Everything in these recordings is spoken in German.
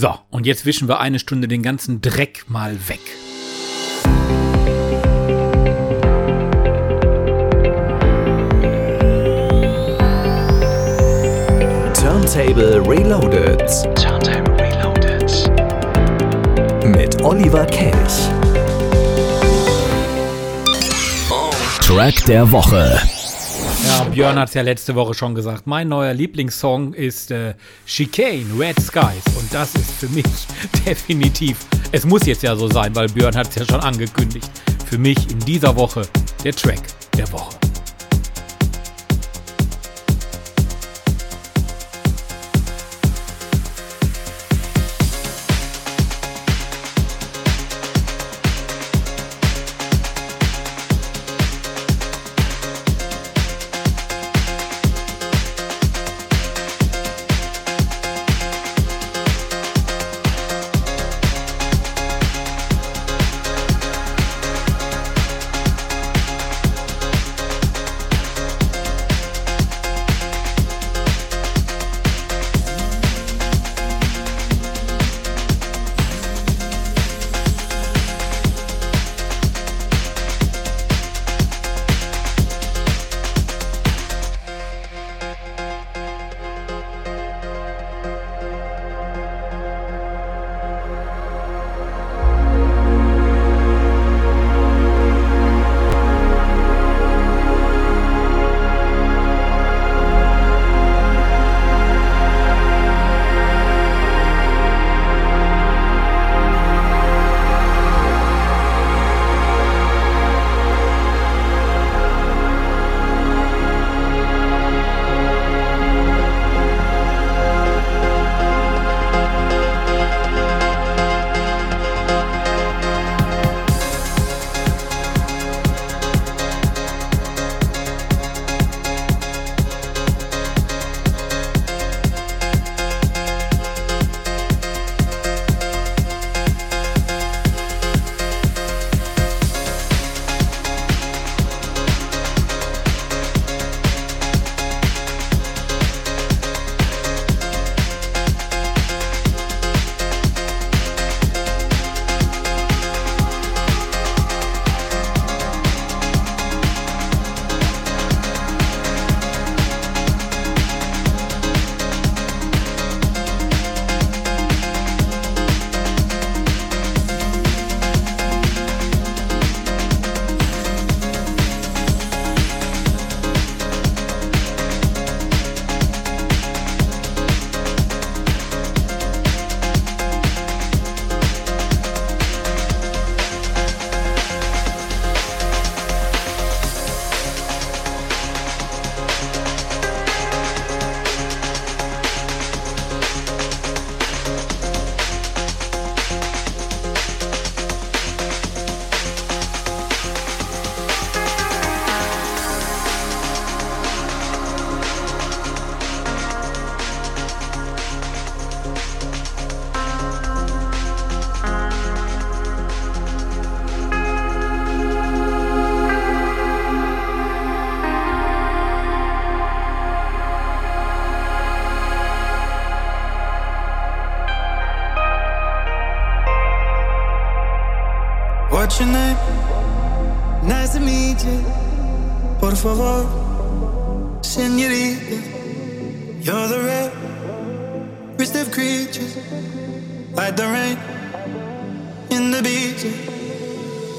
So, und jetzt wischen wir eine Stunde den ganzen Dreck mal weg. Turntable Reloaded. Turntable Reloaded. Mit Oliver Kelch. Track der Woche. Björn hat es ja letzte Woche schon gesagt. Mein neuer Lieblingssong ist äh, Chicane, Red Skies. Und das ist für mich definitiv, es muss jetzt ja so sein, weil Björn hat es ja schon angekündigt. Für mich in dieser Woche der Track der Woche.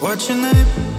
What's your name?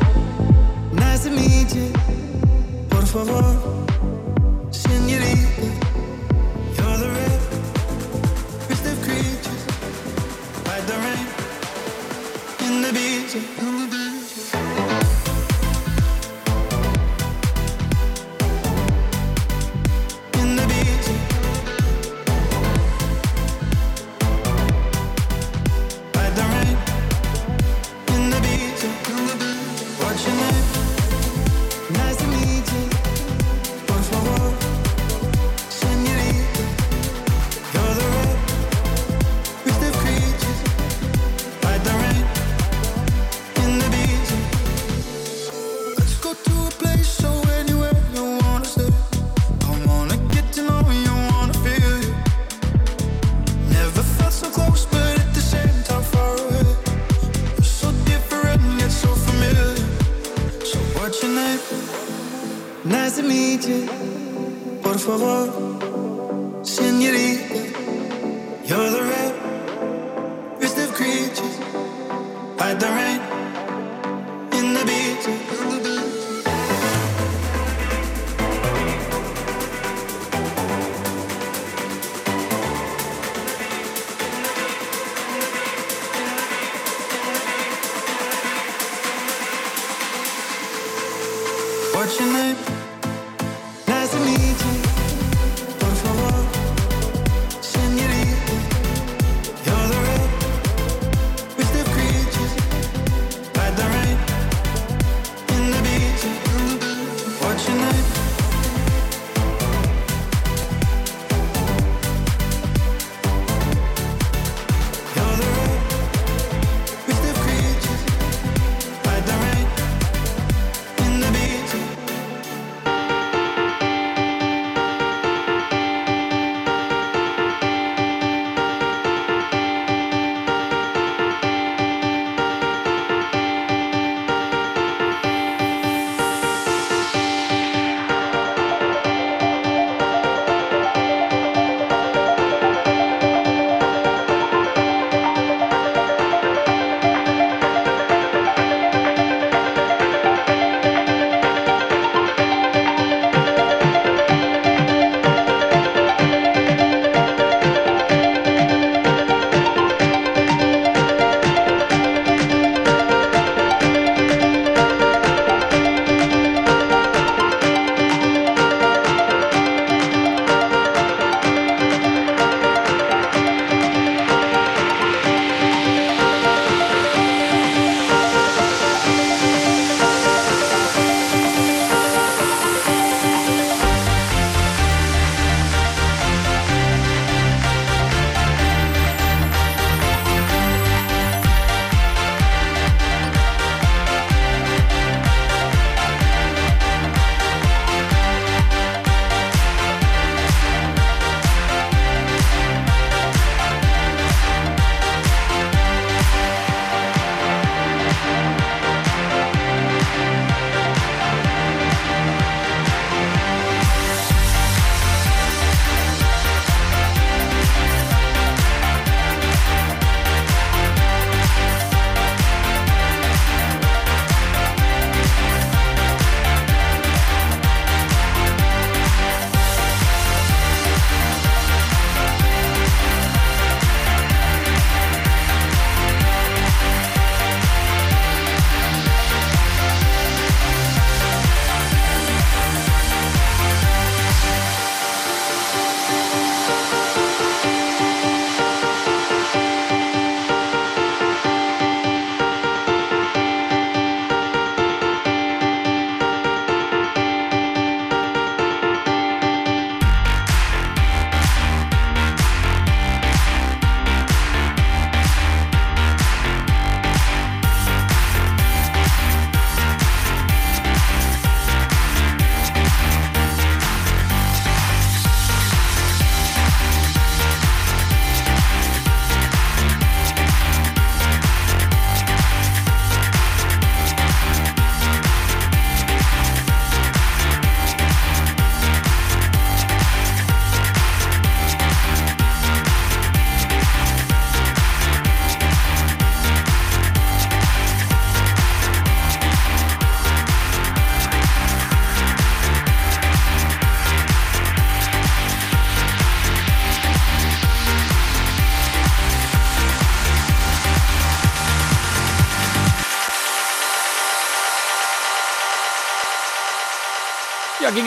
Nice to meet you. Por favor, senorita. You're the creatures. Like the rain.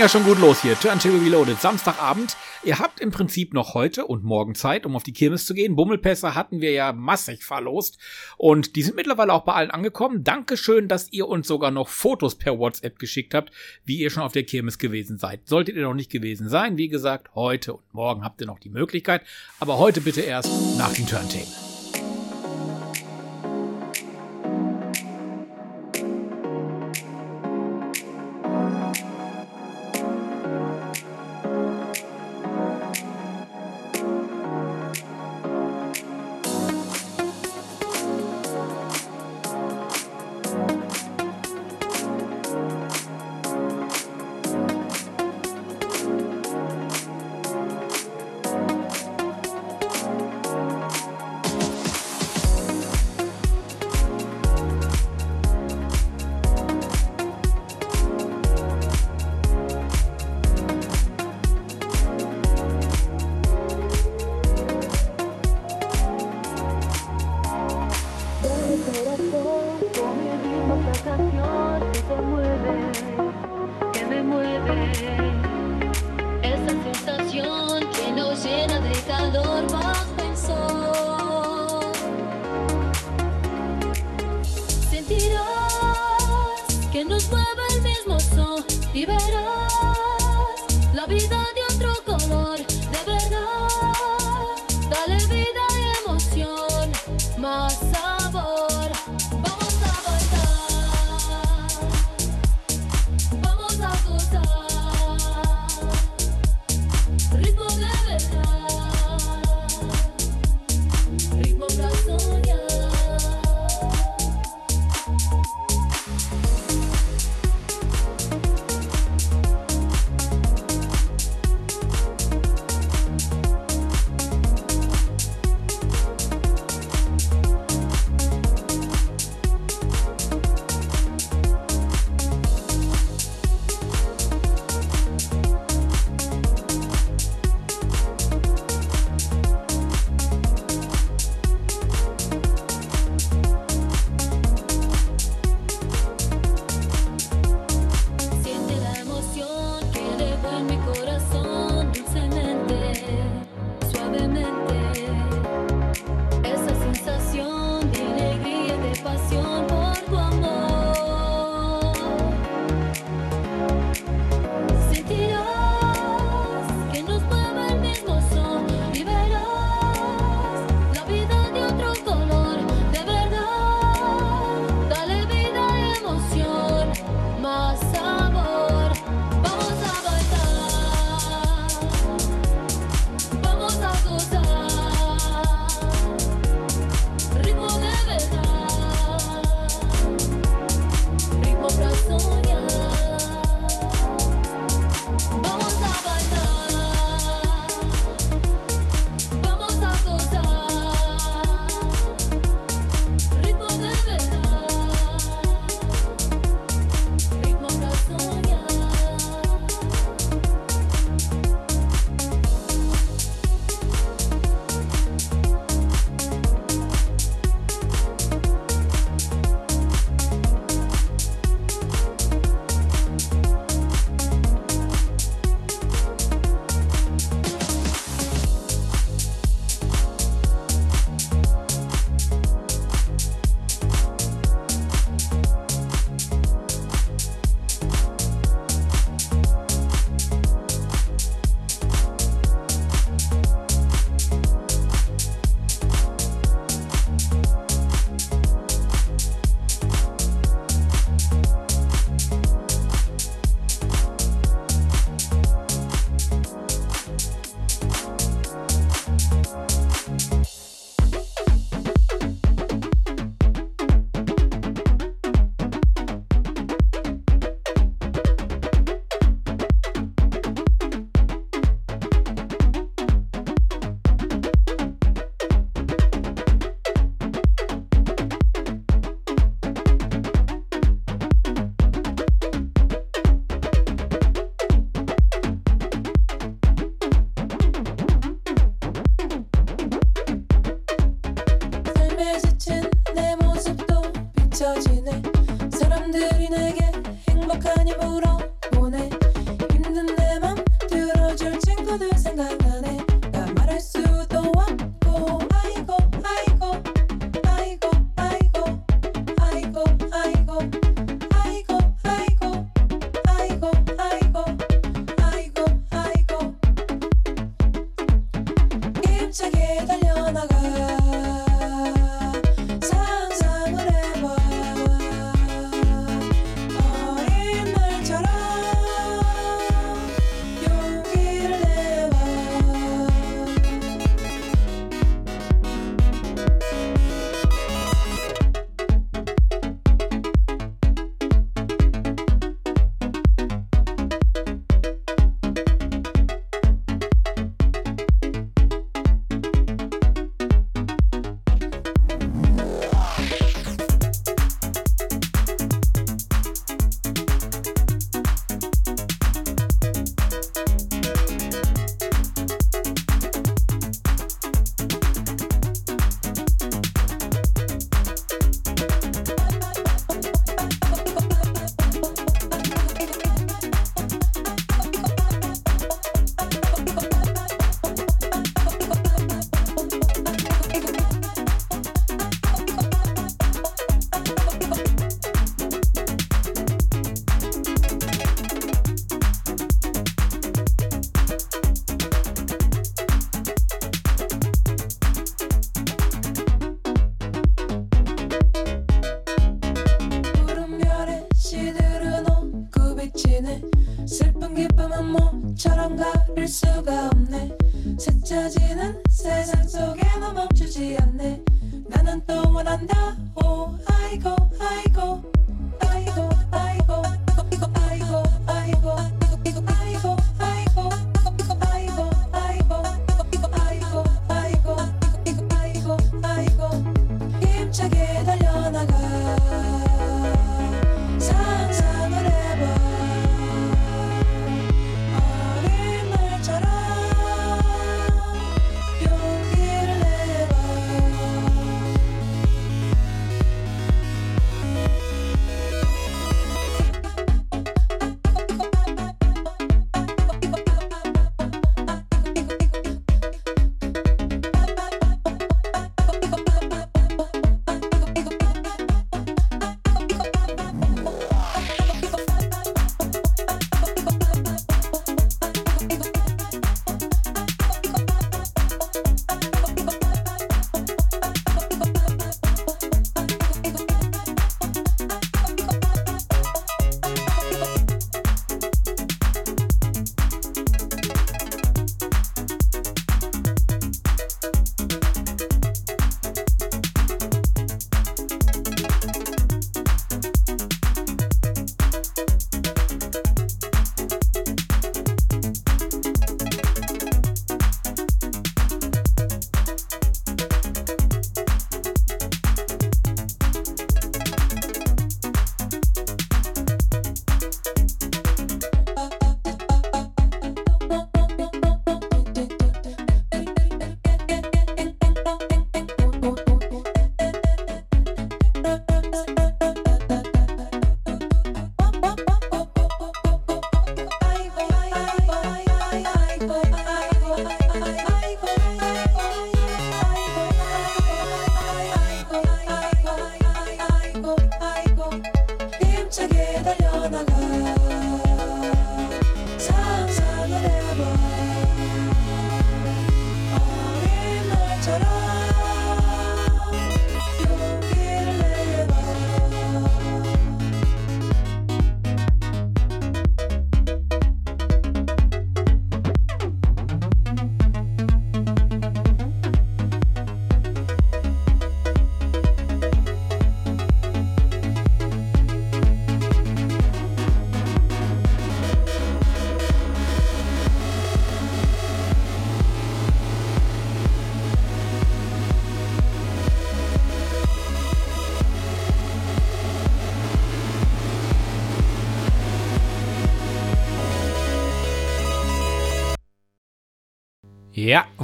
Ja, schon gut los hier. Turntable Reloaded, Samstagabend. Ihr habt im Prinzip noch heute und morgen Zeit, um auf die Kirmes zu gehen. Bummelpässe hatten wir ja massig verlost und die sind mittlerweile auch bei allen angekommen. Dankeschön, dass ihr uns sogar noch Fotos per WhatsApp geschickt habt, wie ihr schon auf der Kirmes gewesen seid. Solltet ihr noch nicht gewesen sein, wie gesagt, heute und morgen habt ihr noch die Möglichkeit, aber heute bitte erst nach dem Turntable.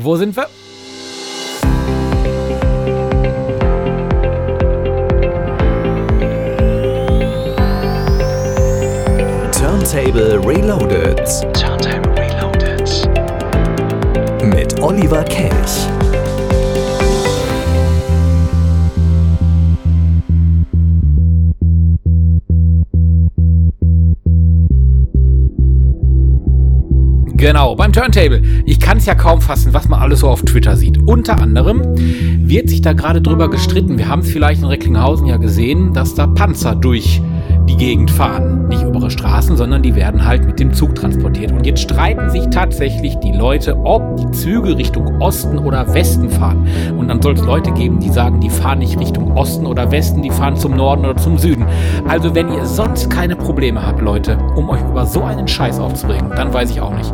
Wo sind wir? Turntable Reloaded. Turntable Reloaded. Mit Oliver Kelch. Turntable. Ich kann es ja kaum fassen, was man alles so auf Twitter sieht. Unter anderem wird sich da gerade drüber gestritten. Wir haben es vielleicht in Recklinghausen ja gesehen, dass da Panzer durch die Gegend fahren. Nicht obere Straßen, sondern die werden halt mit dem Zug transportiert. Und jetzt streiten sich tatsächlich die Leute, ob die Züge Richtung Osten oder Westen fahren. Und dann soll es Leute geben, die sagen, die fahren nicht Richtung Osten oder Westen, die fahren zum Norden oder zum Süden. Also wenn ihr sonst keine Probleme habt, Leute, um euch über so einen Scheiß aufzuregen, dann weiß ich auch nicht.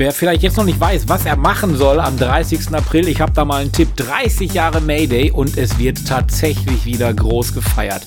Wer vielleicht jetzt noch nicht weiß, was er machen soll am 30. April, ich habe da mal einen Tipp. 30 Jahre Mayday und es wird tatsächlich wieder groß gefeiert.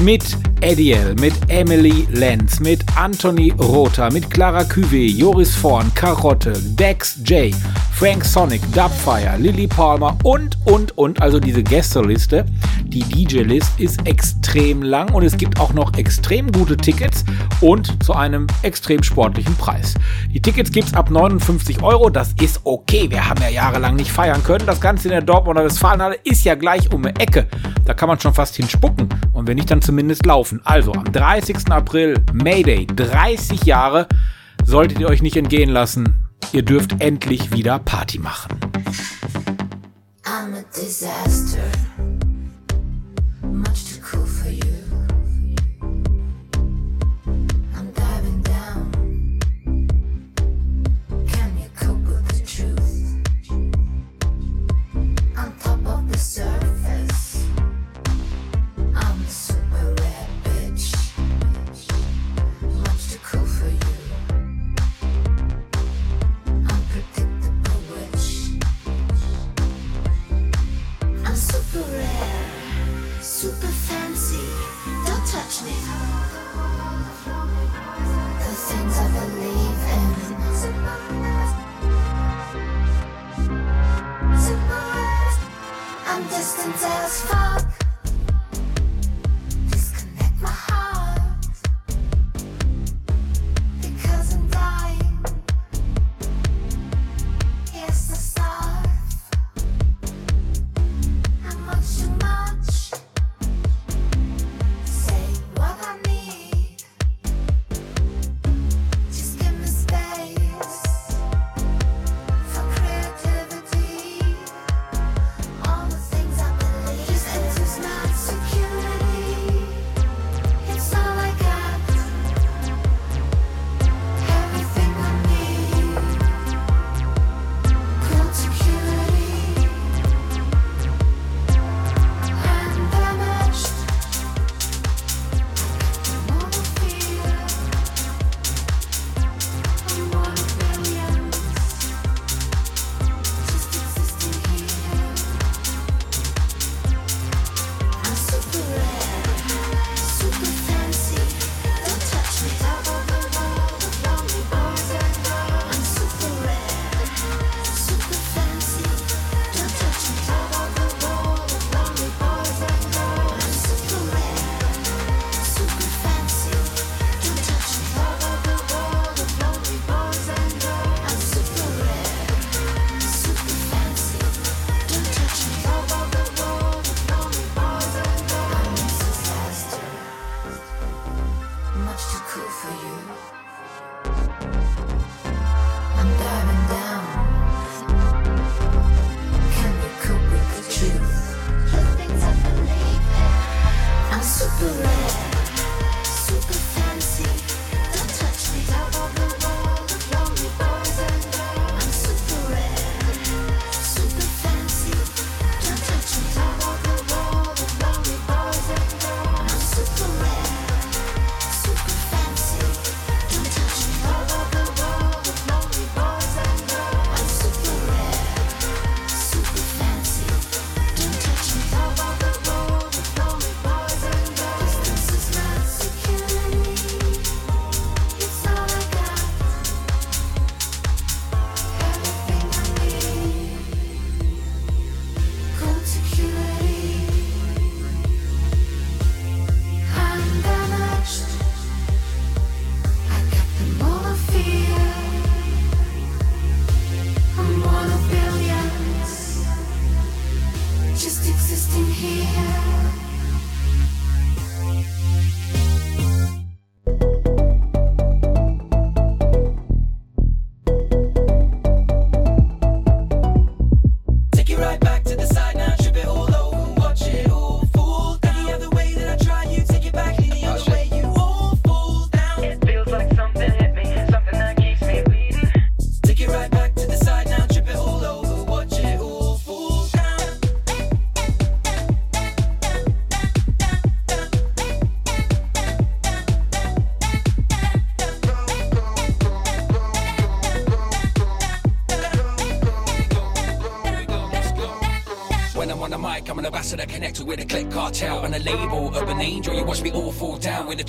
Mit Ediel, mit Emily Lenz, mit Anthony Rother, mit Clara Cuvée, Joris Vorn, Karotte, Dex J, Frank Sonic, Dubfire, Lily Palmer und, und, und. Also diese Gästeliste, die DJ-List ist extrem lang und es gibt auch noch extrem gute Tickets und zu einem extrem sportlichen Preis. Die Tickets gibt es ab 59 Euro, das ist okay. Wir haben ja jahrelang nicht feiern können. Das Ganze in der Dortmunder Westfalenhalle ist ja gleich um die Ecke. Da kann man schon fast hinspucken und wenn nicht, dann zumindest laufen. Also am 30. April, Mayday, 30 Jahre, solltet ihr euch nicht entgehen lassen. Ihr dürft endlich wieder Party machen. I'm a disaster.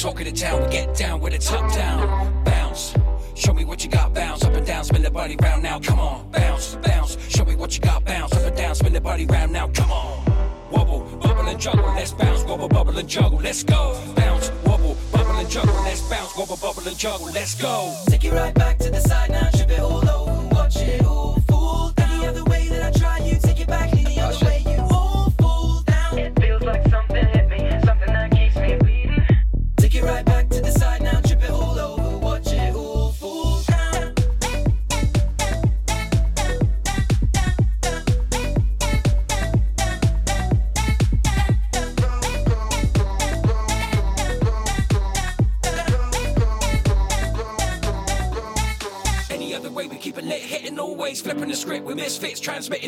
talking to town, we get down with a top down. Bounce. Show me what you got, bounce up and down, spin the body round now, come on, bounce, bounce. Show me what you got, bounce up and down, spin the body round now, come on. Wobble, bubble and juggle, let's bounce, wobble, bubble and juggle, let's go. Bounce, wobble, bubble and juggle, let's bounce, wobble, bubble and juggle, let's go.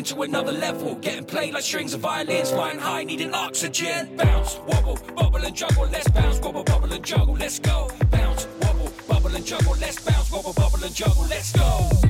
To another level. Getting played like strings of violins, flying high, needing oxygen. Bounce, wobble, bubble and juggle. Let's bounce, wobble, bubble and juggle. Let's go. Bounce, wobble, bubble and juggle. Let's bounce, wobble, bubble and juggle. Let's go.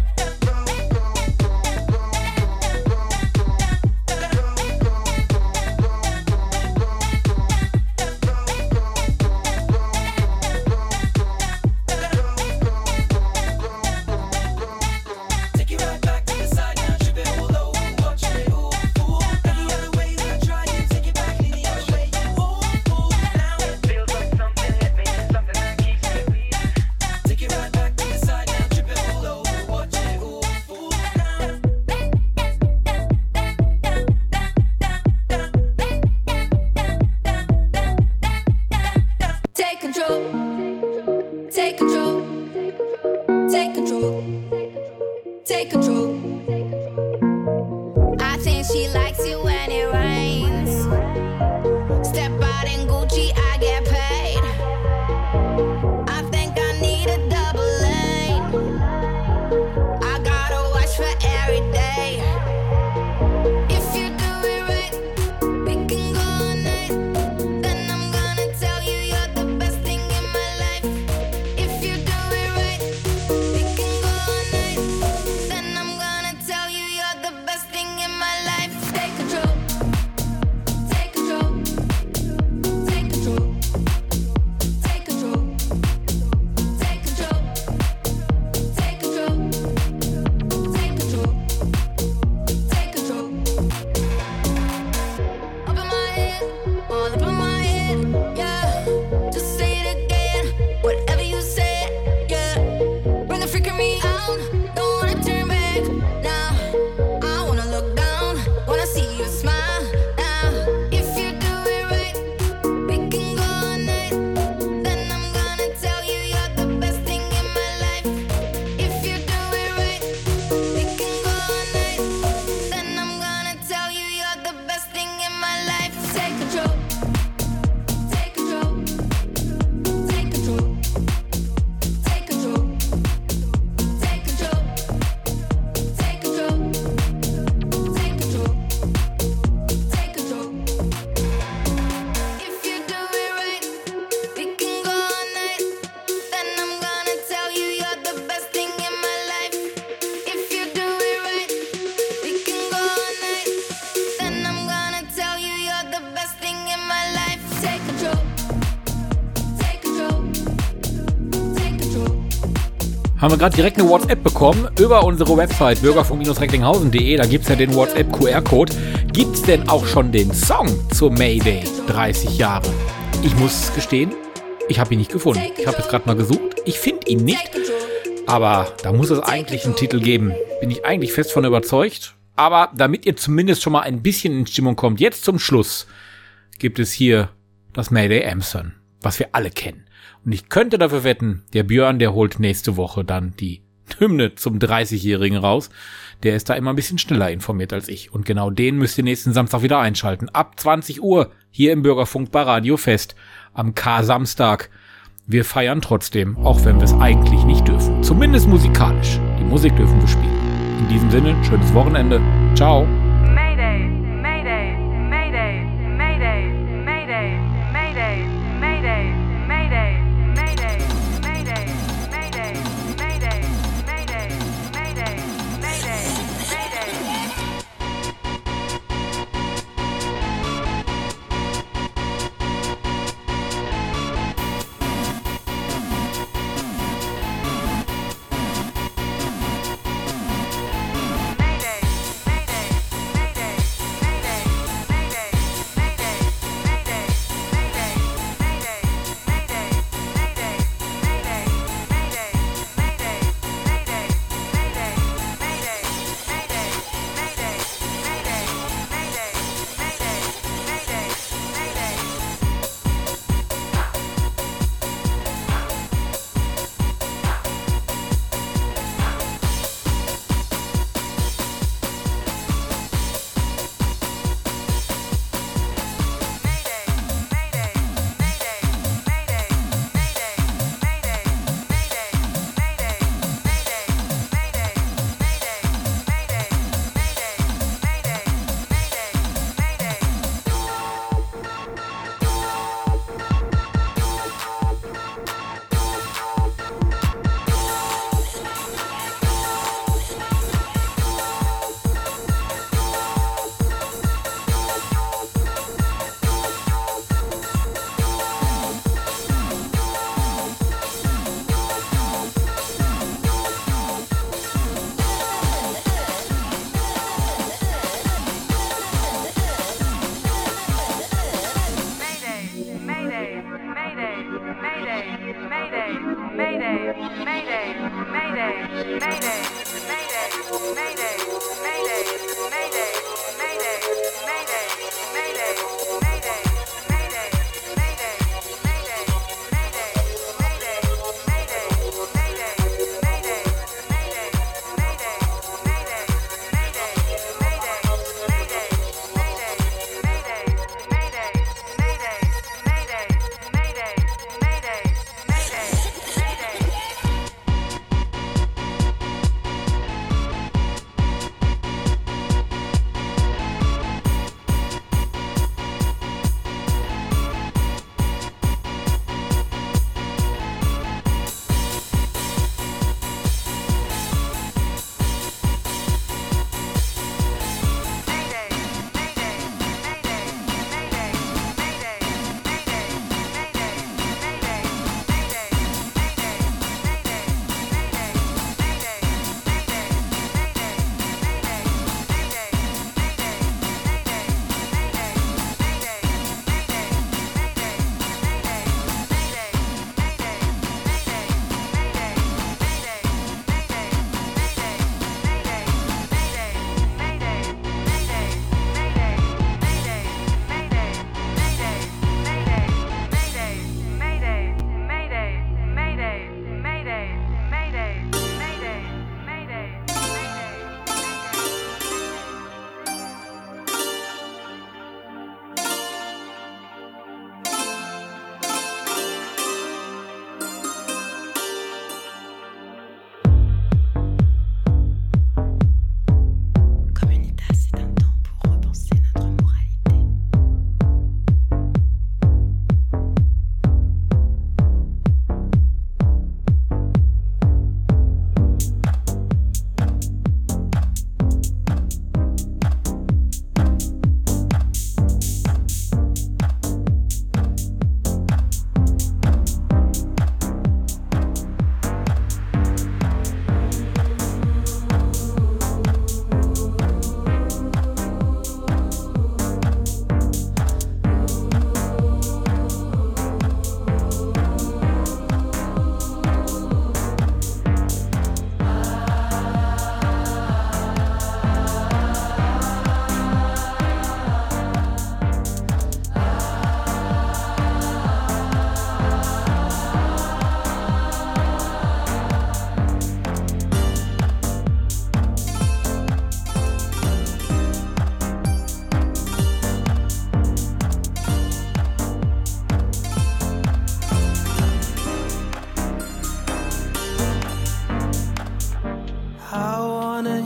Wir gerade direkt eine WhatsApp bekommen über unsere Website bürgerfunk-recklinghausen.de. Da gibt es ja den WhatsApp-QR-Code. Gibt es denn auch schon den Song zur Mayday 30 Jahre? Ich muss gestehen, ich habe ihn nicht gefunden. Ich habe jetzt gerade mal gesucht. Ich finde ihn nicht. Aber da muss es eigentlich einen Titel geben. Bin ich eigentlich fest von überzeugt. Aber damit ihr zumindest schon mal ein bisschen in Stimmung kommt, jetzt zum Schluss gibt es hier das Mayday Amson, was wir alle kennen. Und ich könnte dafür wetten, der Björn, der holt nächste Woche dann die Hymne zum 30-Jährigen raus. Der ist da immer ein bisschen schneller informiert als ich. Und genau den müsst ihr nächsten Samstag wieder einschalten. Ab 20 Uhr hier im Bürgerfunk bei Radio Fest am K-Samstag. Wir feiern trotzdem, auch wenn wir es eigentlich nicht dürfen. Zumindest musikalisch. Die Musik dürfen wir spielen. In diesem Sinne, schönes Wochenende. Ciao.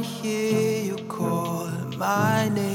hear you call my name.